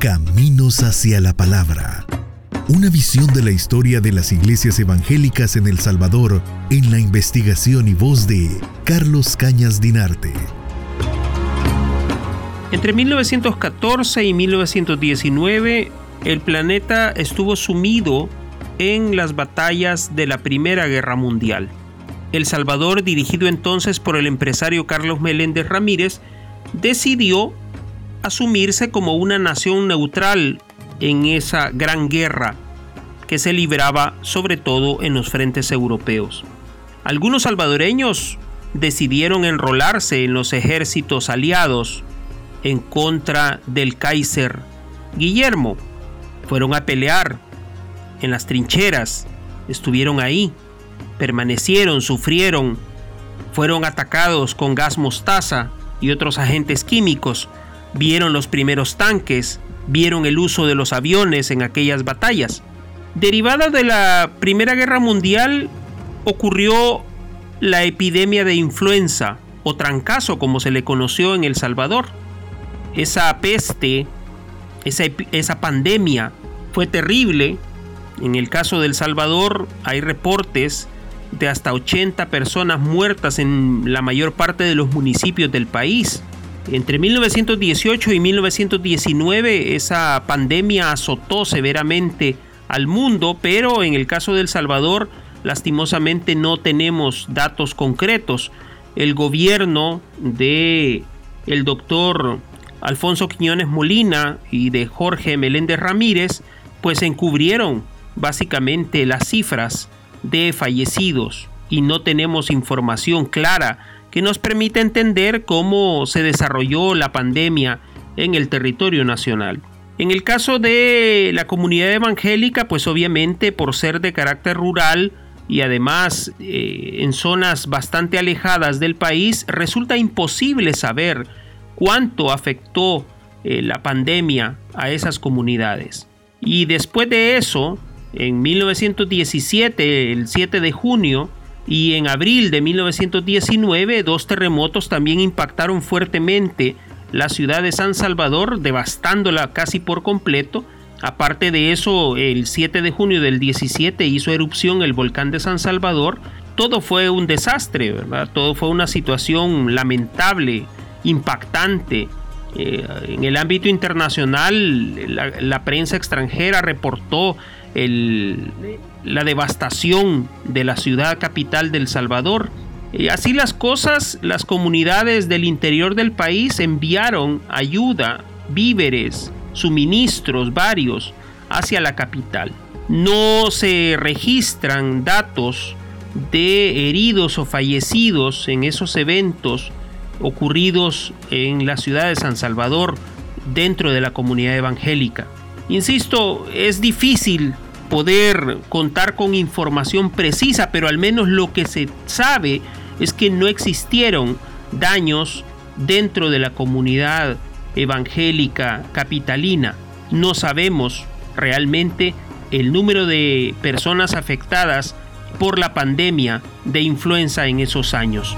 Caminos hacia la Palabra. Una visión de la historia de las iglesias evangélicas en El Salvador en la investigación y voz de Carlos Cañas Dinarte. Entre 1914 y 1919, el planeta estuvo sumido en las batallas de la Primera Guerra Mundial. El Salvador, dirigido entonces por el empresario Carlos Meléndez Ramírez, decidió asumirse como una nación neutral en esa gran guerra que se libraba sobre todo en los frentes europeos. Algunos salvadoreños decidieron enrolarse en los ejércitos aliados en contra del Kaiser Guillermo. Fueron a pelear en las trincheras, estuvieron ahí, permanecieron, sufrieron, fueron atacados con gas mostaza y otros agentes químicos, vieron los primeros tanques, vieron el uso de los aviones en aquellas batallas. Derivada de la Primera Guerra Mundial ocurrió la epidemia de influenza o trancazo como se le conoció en El Salvador. Esa peste, esa, esa pandemia fue terrible. En el caso del Salvador hay reportes de hasta 80 personas muertas en la mayor parte de los municipios del país. Entre 1918 y 1919 esa pandemia azotó severamente al mundo, pero en el caso del Salvador lastimosamente no tenemos datos concretos. El gobierno de el doctor Alfonso Quiñones Molina y de Jorge Meléndez Ramírez pues encubrieron básicamente las cifras de fallecidos y no tenemos información clara que nos permita entender cómo se desarrolló la pandemia en el territorio nacional. En el caso de la comunidad evangélica, pues obviamente por ser de carácter rural y además eh, en zonas bastante alejadas del país, resulta imposible saber cuánto afectó eh, la pandemia a esas comunidades. Y después de eso, en 1917, el 7 de junio, y en abril de 1919, dos terremotos también impactaron fuertemente la ciudad de San Salvador, devastándola casi por completo. Aparte de eso, el 7 de junio del 17 hizo erupción el volcán de San Salvador. Todo fue un desastre, ¿verdad? Todo fue una situación lamentable, impactante. Eh, en el ámbito internacional, la, la prensa extranjera reportó la devastación de la ciudad capital del Salvador. Y así las cosas, las comunidades del interior del país enviaron ayuda, víveres, suministros varios hacia la capital. No se registran datos de heridos o fallecidos en esos eventos ocurridos en la ciudad de San Salvador dentro de la comunidad evangélica. Insisto, es difícil poder contar con información precisa, pero al menos lo que se sabe es que no existieron daños dentro de la comunidad evangélica capitalina. No sabemos realmente el número de personas afectadas por la pandemia de influenza en esos años.